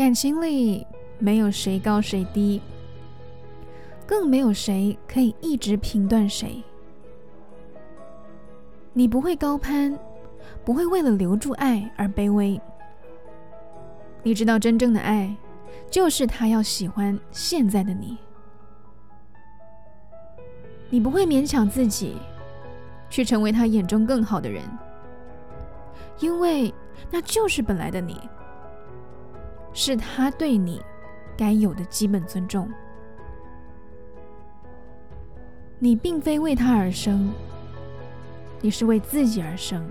感情里没有谁高谁低更没有谁可以一直评断谁。你不会高攀不会为了留住爱而卑微。你知道真正的爱就是他要喜欢现在的你。你不会勉强自己去成为他眼中更好的人，因为那就是本来的你，是他对你该有的基本尊重。你并非为他而生，你是为自己而生。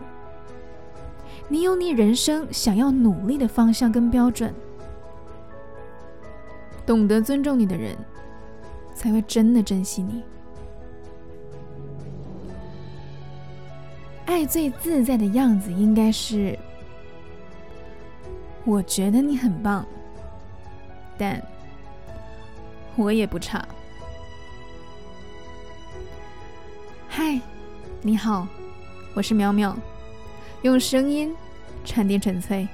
你有你人生想要努力的方向跟标准，懂得尊重你的人，才会真的珍惜你。爱最自在的样子，应该是我觉得你很棒，但我也不差。嗨，你好，我是苗苗。用声音传递纯粹。